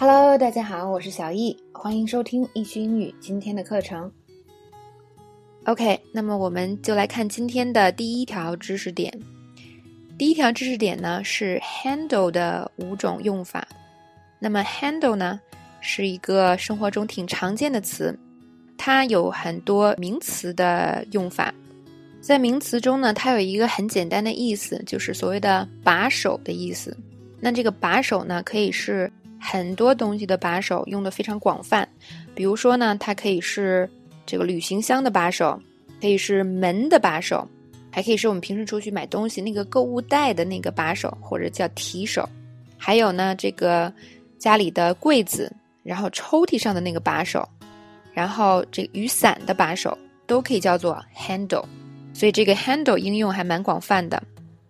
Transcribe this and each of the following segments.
Hello，大家好，我是小易，欢迎收听易趣英语今天的课程。OK，那么我们就来看今天的第一条知识点。第一条知识点呢是 handle 的五种用法。那么 handle 呢是一个生活中挺常见的词，它有很多名词的用法。在名词中呢，它有一个很简单的意思，就是所谓的把手的意思。那这个把手呢，可以是很多东西的把手，用的非常广泛。比如说呢，它可以是这个旅行箱的把手，可以是门的把手，还可以是我们平时出去买东西那个购物袋的那个把手，或者叫提手。还有呢，这个家里的柜子，然后抽屉上的那个把手，然后这雨伞的把手，都可以叫做 handle。所以这个 handle 应用还蛮广泛的。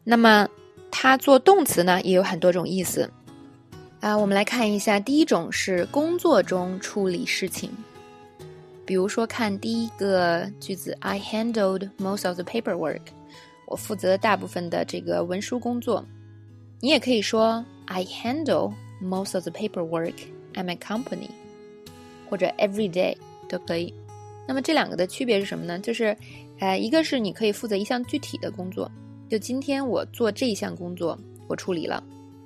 那么它做动词呢，也有很多种意思。啊，我们来看一下，第一种是工作中处理事情。比如说，看第一个句子，I handled most of the paperwork。我负责大部分的这个文书工作。你也可以说 I handle most of the paperwork at my company，或者 every day 都可以。那么这两个的区别是什么呢？就是，呃，一个是你可以负责一项具体的工作，就今天我做这一项工作，我处理了。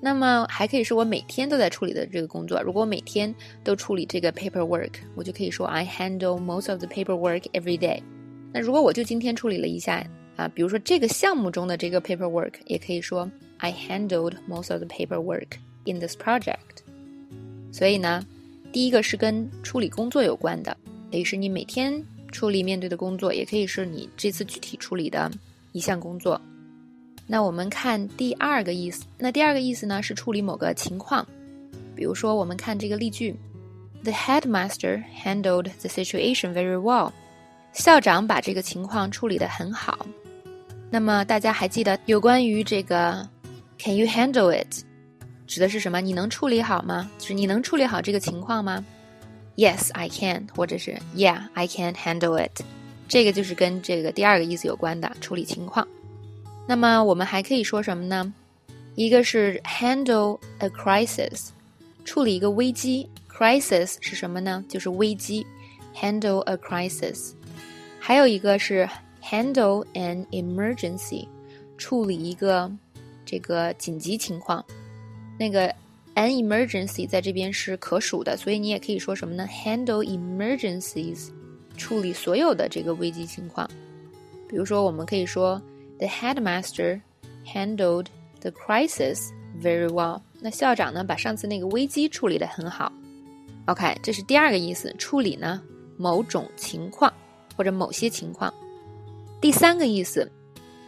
那么还可以是我每天都在处理的这个工作。如果我每天都处理这个 paperwork，我就可以说 I handle most of the paperwork every day。那如果我就今天处理了一下啊，比如说这个项目中的这个 paperwork，也可以说 I handled most of the paperwork in this project。所以呢，第一个是跟处理工作有关的。可以是你每天处理面对的工作，也可以是你这次具体处理的一项工作。那我们看第二个意思，那第二个意思呢是处理某个情况。比如说，我们看这个例句：The headmaster handled the situation very well。校长把这个情况处理得很好。那么大家还记得有关于这个 “Can you handle it” 指的是什么？你能处理好吗？就是你能处理好这个情况吗？Yes, I can，或者是 Yeah, I can handle it。这个就是跟这个第二个意思有关的处理情况。那么我们还可以说什么呢？一个是 handle a crisis，处理一个危机。Crisis 是什么呢？就是危机。Handle a crisis。还有一个是 handle an emergency，处理一个这个紧急情况。那个。An emergency 在这边是可数的，所以你也可以说什么呢？Handle emergencies，处理所有的这个危机情况。比如说，我们可以说 The headmaster handled the crisis very well。那校长呢，把上次那个危机处理得很好。OK，这是第二个意思，处理呢某种情况或者某些情况。第三个意思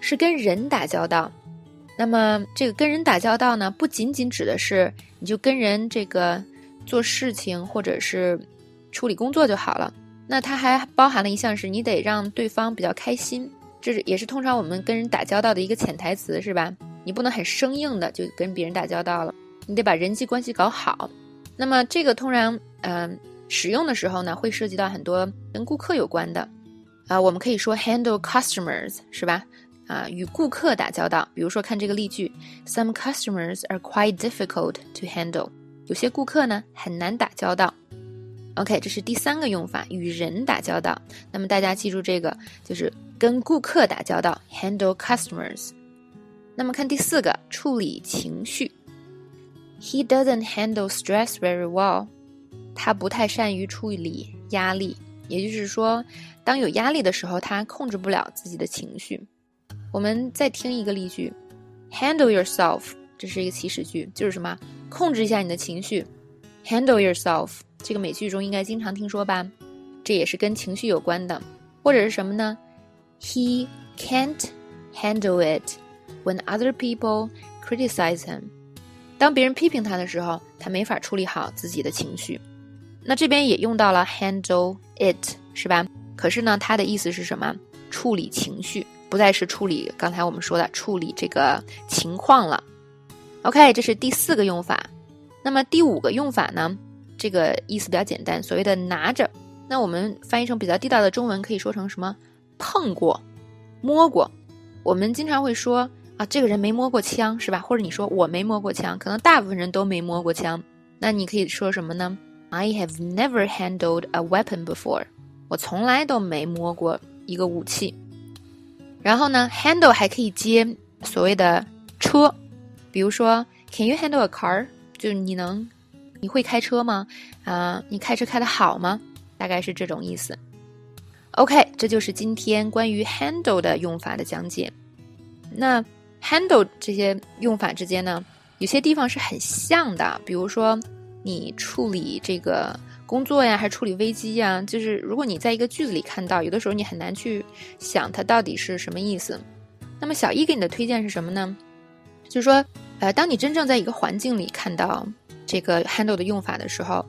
是跟人打交道。那么，这个跟人打交道呢，不仅仅指的是你就跟人这个做事情或者是处理工作就好了。那它还包含了一项是，你得让对方比较开心，这是也是通常我们跟人打交道的一个潜台词，是吧？你不能很生硬的就跟别人打交道了，你得把人际关系搞好。那么这个通常嗯使用的时候呢，会涉及到很多跟顾客有关的啊，我们可以说 handle customers，是吧？啊，与顾客打交道，比如说看这个例句，Some customers are quite difficult to handle。有些顾客呢很难打交道。OK，这是第三个用法，与人打交道。那么大家记住这个，就是跟顾客打交道，handle customers。那么看第四个，处理情绪。He doesn't handle stress very well。他不太善于处理压力，也就是说，当有压力的时候，他控制不了自己的情绪。我们再听一个例句，handle yourself，这是一个祈使句，就是什么？控制一下你的情绪。handle yourself，这个美剧中应该经常听说吧？这也是跟情绪有关的，或者是什么呢？He can't handle it when other people criticize him。当别人批评他的时候，他没法处理好自己的情绪。那这边也用到了 handle it，是吧？可是呢，它的意思是什么？处理情绪。不再是处理刚才我们说的处理这个情况了。OK，这是第四个用法。那么第五个用法呢？这个意思比较简单，所谓的拿着。那我们翻译成比较地道的中文，可以说成什么？碰过、摸过。我们经常会说啊，这个人没摸过枪，是吧？或者你说我没摸过枪，可能大部分人都没摸过枪。那你可以说什么呢？I have never handled a weapon before。我从来都没摸过一个武器。然后呢，handle 还可以接所谓的车，比如说，Can you handle a car？就是你能，你会开车吗？啊，你开车开的好吗？大概是这种意思。OK，这就是今天关于 handle 的用法的讲解。那 handle 这些用法之间呢，有些地方是很像的，比如说你处理这个。工作呀，还是处理危机呀？就是如果你在一个句子里看到，有的时候你很难去想它到底是什么意思。那么小易给你的推荐是什么呢？就是说，呃，当你真正在一个环境里看到这个 handle 的用法的时候，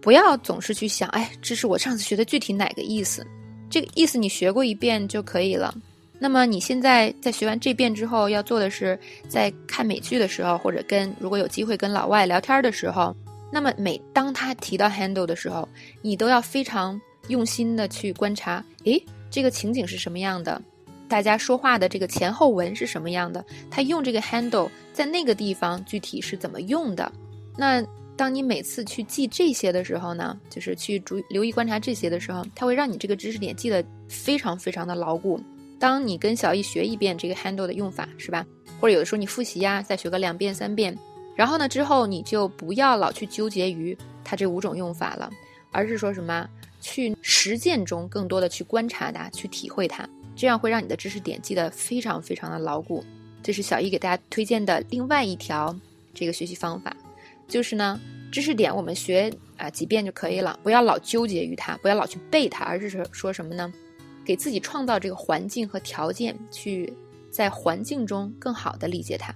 不要总是去想，哎，这是我上次学的具体哪个意思？这个意思你学过一遍就可以了。那么你现在在学完这遍之后，要做的是在看美剧的时候，或者跟如果有机会跟老外聊天的时候。那么每当他提到 handle 的时候，你都要非常用心的去观察，诶，这个情景是什么样的？大家说话的这个前后文是什么样的？他用这个 handle 在那个地方具体是怎么用的？那当你每次去记这些的时候呢，就是去注留意观察这些的时候，它会让你这个知识点记得非常非常的牢固。当你跟小易学一遍这个 handle 的用法，是吧？或者有的时候你复习呀，再学个两遍三遍。然后呢，之后你就不要老去纠结于它这五种用法了，而是说什么去实践中更多的去观察它，去体会它，这样会让你的知识点记得非常非常的牢固。这是小易给大家推荐的另外一条这个学习方法，就是呢，知识点我们学啊几遍就可以了，不要老纠结于它，不要老去背它，而是说说什么呢？给自己创造这个环境和条件，去在环境中更好的理解它。